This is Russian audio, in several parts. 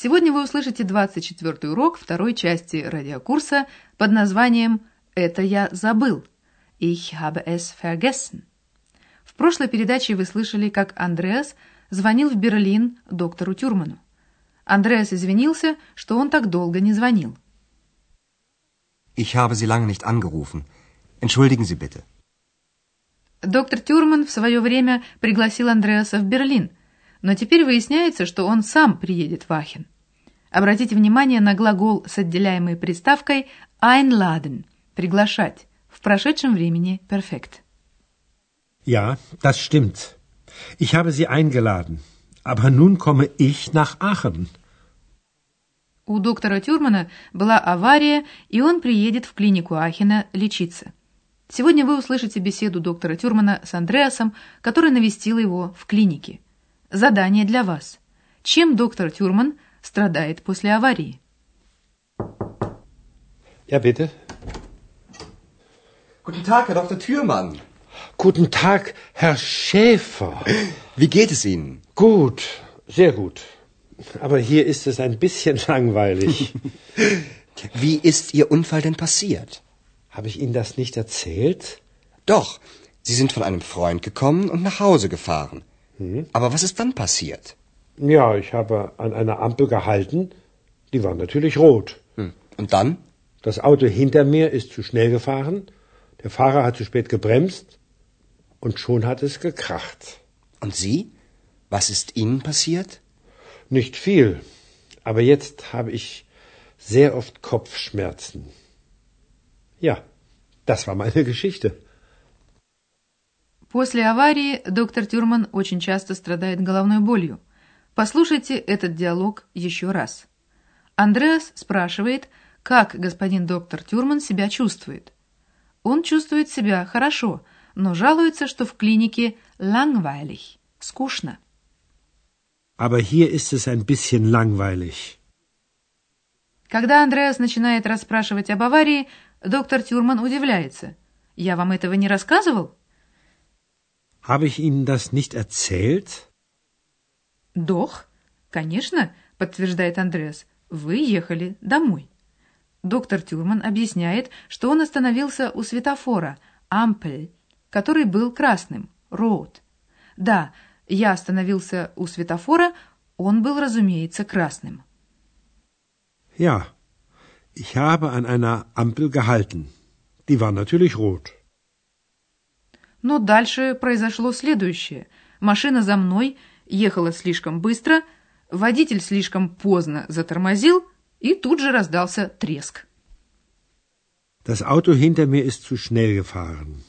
Сегодня вы услышите 24 урок второй части радиокурса под названием «Это я забыл» Ich habe es vergessen. В прошлой передаче вы слышали, как Андреас звонил в Берлин доктору Тюрману. Андреас извинился, что он так долго не звонил. Ich habe Sie lange nicht angerufen. Entschuldigen Sie bitte. Доктор Тюрман в свое время пригласил Андреаса в Берлин, но теперь выясняется, что он сам приедет в Ахен. Обратите внимание на глагол с отделяемой приставкой einladen – приглашать, в прошедшем времени перфект. Ja, das stimmt. Ich habe Sie eingeladen. Aber nun komme ich nach Aachen. У доктора Тюрмана была авария, и он приедет в клинику Ахена лечиться. Сегодня вы услышите беседу доктора Тюрмана с Андреасом, который навестил его в клинике. Задание для вас. Чем доктор Тюрман страдает после аварии? Ja, bitte. Guten Tag, Herr Dr. Thürmann. Guten Tag, Herr Schäfer. Wie geht es Ihnen? Gut, sehr gut. Aber hier ist es ein bisschen langweilig. Wie ist Ihr Unfall denn passiert? Habe ich Ihnen das nicht erzählt? Doch, Sie sind von einem Freund gekommen und nach Hause gefahren. Aber was ist dann passiert? Ja, ich habe an einer Ampel gehalten. Die war natürlich rot. Hm. Und dann? Das Auto hinter mir ist zu schnell gefahren. Der Fahrer hat zu spät gebremst. Und schon hat es gekracht. Und Sie? Was ist Ihnen passiert? Nicht viel. Aber jetzt habe ich sehr oft Kopfschmerzen. Ja, das war meine Geschichte. После аварии доктор Тюрман очень часто страдает головной болью. Послушайте этот диалог еще раз. Андреас спрашивает, как господин доктор Тюрман себя чувствует. Он чувствует себя хорошо, но жалуется, что в клинике langweilig, скучно. Aber hier ist es ein bisschen langweilig. Когда Андреас начинает расспрашивать об аварии, доктор Тюрман удивляется. «Я вам этого не рассказывал?» Habe ich Ihnen das nicht erzählt? «Doch, конечно», — подтверждает Андреас. «Вы ехали домой». Доктор Тюрман объясняет, что он остановился у светофора «Ампель», который был красным «Роуд». Да, я остановился у светофора, он был, разумеется, красным. Ja, ich habe an einer Ampel gehalten. Die war natürlich rot. Но дальше произошло следующее. Машина за мной ехала слишком быстро, водитель слишком поздно затормозил, и тут же раздался треск. Das Auto hinter mir ist zu schnell gefahren.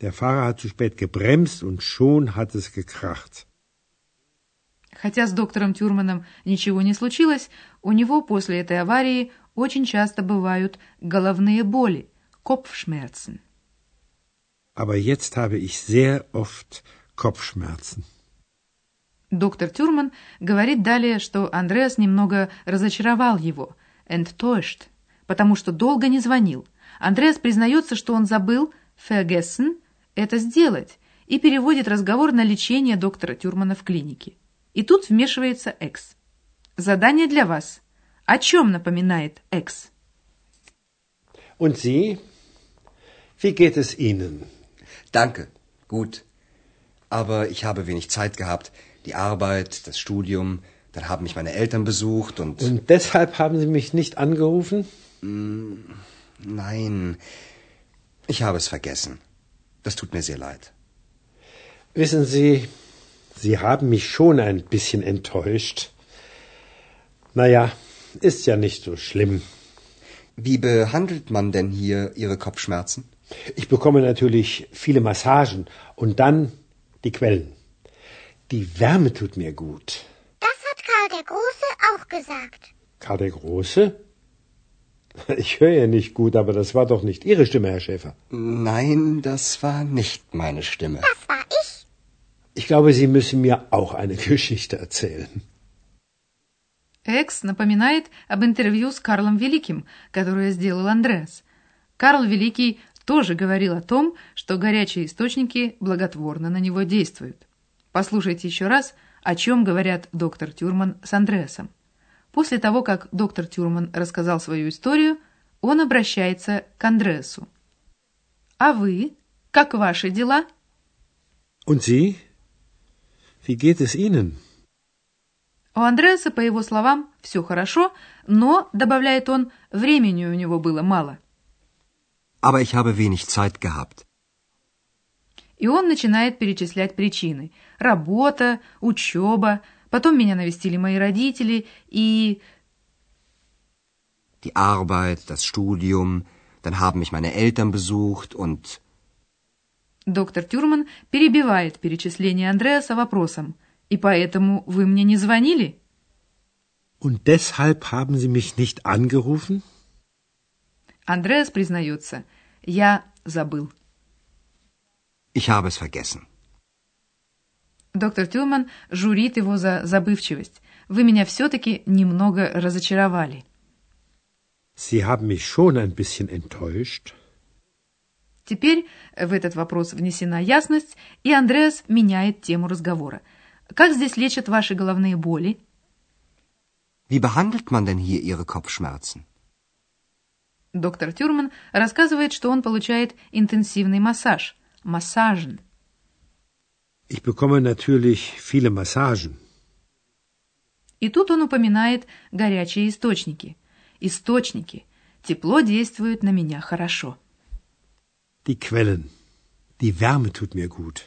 Der Fahrer hat zu spät gebremst und schon hat es gekracht. Хотя с доктором Тюрманом ничего не случилось, у него после этой аварии очень часто бывают головные боли, Kopfschmerzen. Aber jetzt habe ich sehr oft Kopfschmerzen. Доктор Тюрман говорит далее, что Андреас немного разочаровал его, enttäuscht, потому что долго не звонил. Андреас признается, что он забыл vergessen это сделать и переводит разговор на лечение доктора Тюрмана в клинике. И тут вмешивается Экс. Задание для вас. О чем напоминает Экс? Und Sie? Wie geht es Ihnen? Danke. Gut. Aber ich habe wenig Zeit gehabt. Die Arbeit, das Studium, dann haben mich meine Eltern besucht und. Und deshalb haben Sie mich nicht angerufen? Nein. Ich habe es vergessen. Das tut mir sehr leid. Wissen Sie, Sie haben mich schon ein bisschen enttäuscht. Naja, ist ja nicht so schlimm. Wie behandelt man denn hier Ihre Kopfschmerzen? Ich bekomme natürlich viele Massagen und dann die Quellen. Die Wärme tut mir gut. Das hat Karl der Große auch gesagt. Karl der Große? Ich höre ja nicht gut, aber das war doch nicht Ihre Stimme, Herr Schäfer. Nein, das war nicht meine Stimme. Das war ich. Ich glaube, Sie müssen mir auch eine Geschichte erzählen. Экс напоминает об интервью с Карлом Великим, которое сделал Андреас. Карл Великий тоже говорил о том, что горячие источники благотворно на него действуют. Послушайте еще раз, о чем говорят доктор Тюрман с Андреасом. После того, как доктор Тюрман рассказал свою историю, он обращается к Андреасу. «А вы? Как ваши дела?» Und Sie? Wie geht es Ihnen? У Андреаса, по его словам, все хорошо, но, добавляет он, времени у него было мало. Aber ich habe wenig Zeit gehabt. И он начинает перечислять причины. Работа, учеба, потом меня навестили мои родители и... Die Arbeit, das Studium, dann haben mich meine Eltern besucht und... Доктор Тюрман перебивает перечисление Андреаса вопросом. «И поэтому вы мне не звонили?» Und deshalb haben Sie mich nicht angerufen? Андреас признается. «Я забыл». Ich habe es vergessen. Доктор Тюрман журит его за забывчивость. «Вы меня все-таки немного разочаровали». Sie haben mich schon ein bisschen enttäuscht. Теперь в этот вопрос внесена ясность, и Андреас меняет тему разговора. Как здесь лечат ваши головные боли? Wie behandelt man denn hier Ihre Kopfschmerzen? Доктор Тюрман рассказывает, что он получает интенсивный массаж. Массажен. Ich bekomme natürlich viele Massagen. И тут он упоминает горячие источники. Источники. Тепло действует на меня хорошо. Die Quellen. Die Wärme tut mir gut.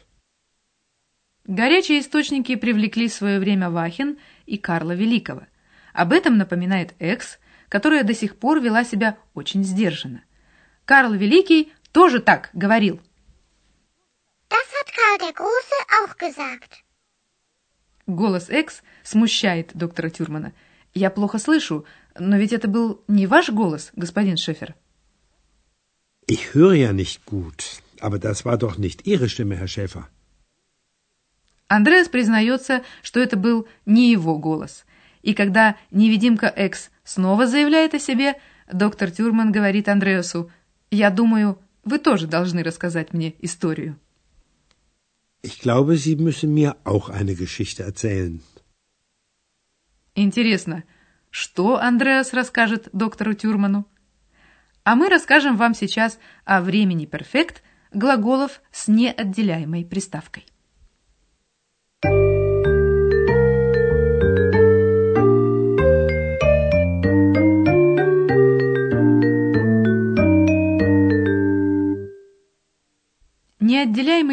Горячие источники привлекли в свое время Вахин и Карла Великого. Об этом напоминает Экс, которая до сих пор вела себя очень сдержанно. Карл Великий тоже так говорил. Das hat Karl der Große auch gesagt. Голос Экс смущает доктора Тюрмана. «Я плохо слышу, но ведь это был не ваш голос, господин Шефер». Ich höre ja nicht gut, aber das war doch nicht Ihre Stimme, Herr Schäfer. Андреас признается, что это был не его голос. И когда невидимка Экс снова заявляет о себе, доктор Тюрман говорит Андреасу, «Я думаю, вы тоже должны рассказать мне историю». Ich glaube, Sie müssen mir auch eine Geschichte erzählen. Интересно, что Андреас расскажет доктору Тюрману? А мы расскажем вам сейчас о времени перфект глаголов с неотделяемой приставкой.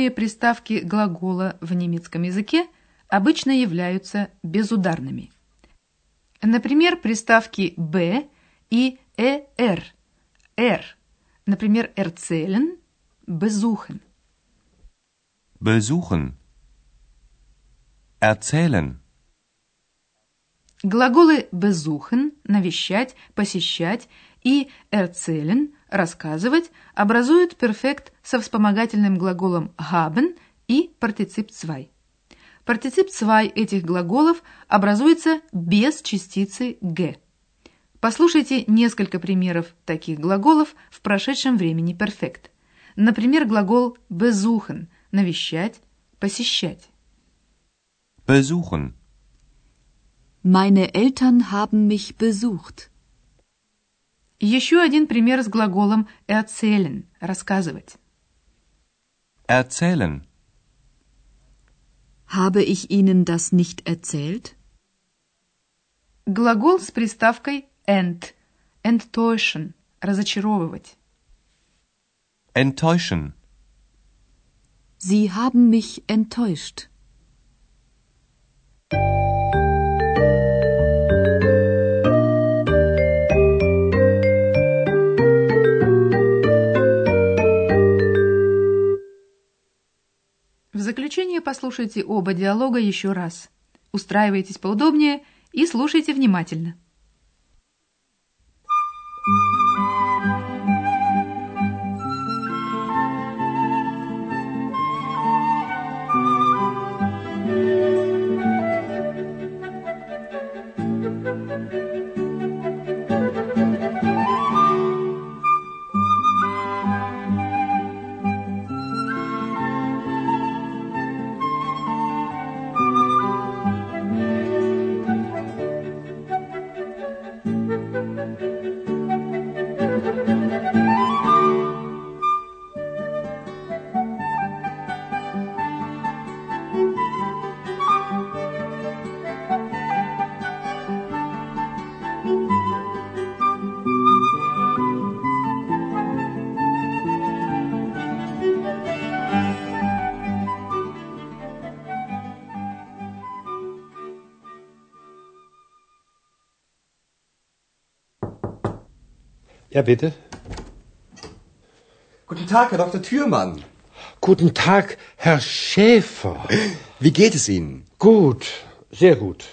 Неотделяемые приставки глагола в немецком языке обычно являются безударными. Например, приставки «б» и «эр» «р». Например, «erzählen» – «besuchen». Besuchen. Erzählen. Глаголы «besuchen» – навещать, посещать и «erzählen» – рассказывать образуют перфект со вспомогательным глаголом haben и партицип zwei. Партицип zwei этих глаголов образуется без частицы «г». Послушайте несколько примеров таких глаголов в прошедшем времени перфект. Например, глагол besuchen – навещать, посещать. Besuchen. Meine Eltern haben mich besucht. Еще один пример с глаголом erzählen – рассказывать. Erzählen. Habe ich Ihnen das nicht erzählt? Глагол с приставкой ent – enttäuschen – разочаровывать. Enttäuschen. Sie haben mich enttäuscht. Заключение послушайте оба диалога еще раз. Устраивайтесь поудобнее и слушайте внимательно. Ja, bitte. Guten Tag, Herr Dr. Thürmann. Guten Tag, Herr Schäfer. Wie geht es Ihnen? Gut, sehr gut.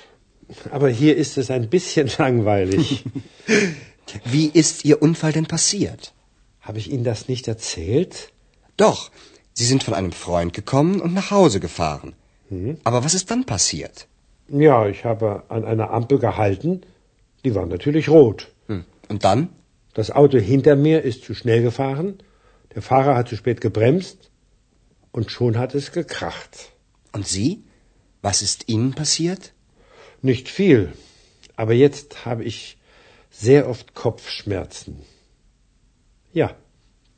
Aber hier ist es ein bisschen langweilig. Wie ist Ihr Unfall denn passiert? Habe ich Ihnen das nicht erzählt? Doch, Sie sind von einem Freund gekommen und nach Hause gefahren. Aber was ist dann passiert? Ja, ich habe an einer Ampel gehalten. Die war natürlich rot. Hm. Und dann? Das Auto hinter mir ist zu schnell gefahren. Der Fahrer hat zu spät gebremst. Und schon hat es gekracht. Und Sie? Was ist Ihnen passiert? Nicht viel. Aber jetzt habe ich sehr oft Kopfschmerzen. Ja,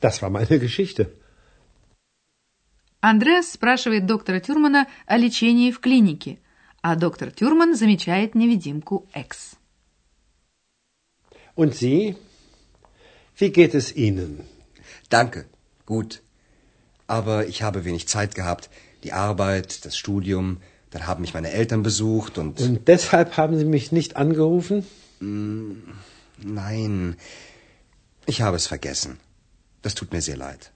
das war meine Geschichte. Андреас спрашивает доктора Тюрмана о лечении в клинике, а доктор Тюрман замечает невидимку Экс. Und Sie? wie geht es Ihnen? Danke, gut. Aber ich habe wenig Zeit gehabt. Die Arbeit, das Studium, dann haben mich meine Eltern besucht und... Und deshalb haben Sie mich nicht angerufen? Nein, ich habe es vergessen. Das tut mir sehr leid.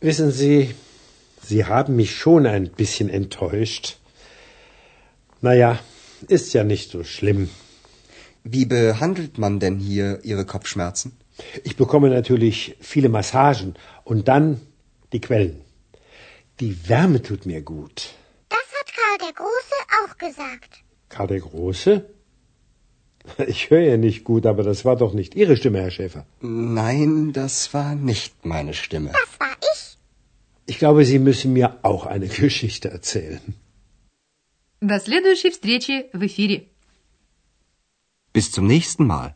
Wissen Sie, Sie haben mich schon ein bisschen enttäuscht. Naja, ist ja nicht so schlimm. Wie behandelt man denn hier Ihre Kopfschmerzen? Ich bekomme natürlich viele Massagen und dann die Quellen. Die Wärme tut mir gut. Das hat Karl der Große auch gesagt. Karl der Große? Ich höre ja nicht gut, aber das war doch nicht Ihre Stimme, Herr Schäfer. Nein, das war nicht meine Stimme. Das war ich. Ich glaube, Sie müssen mir auch eine Geschichte erzählen. До следующей встречи в эфире. Bis zum nächsten Mal.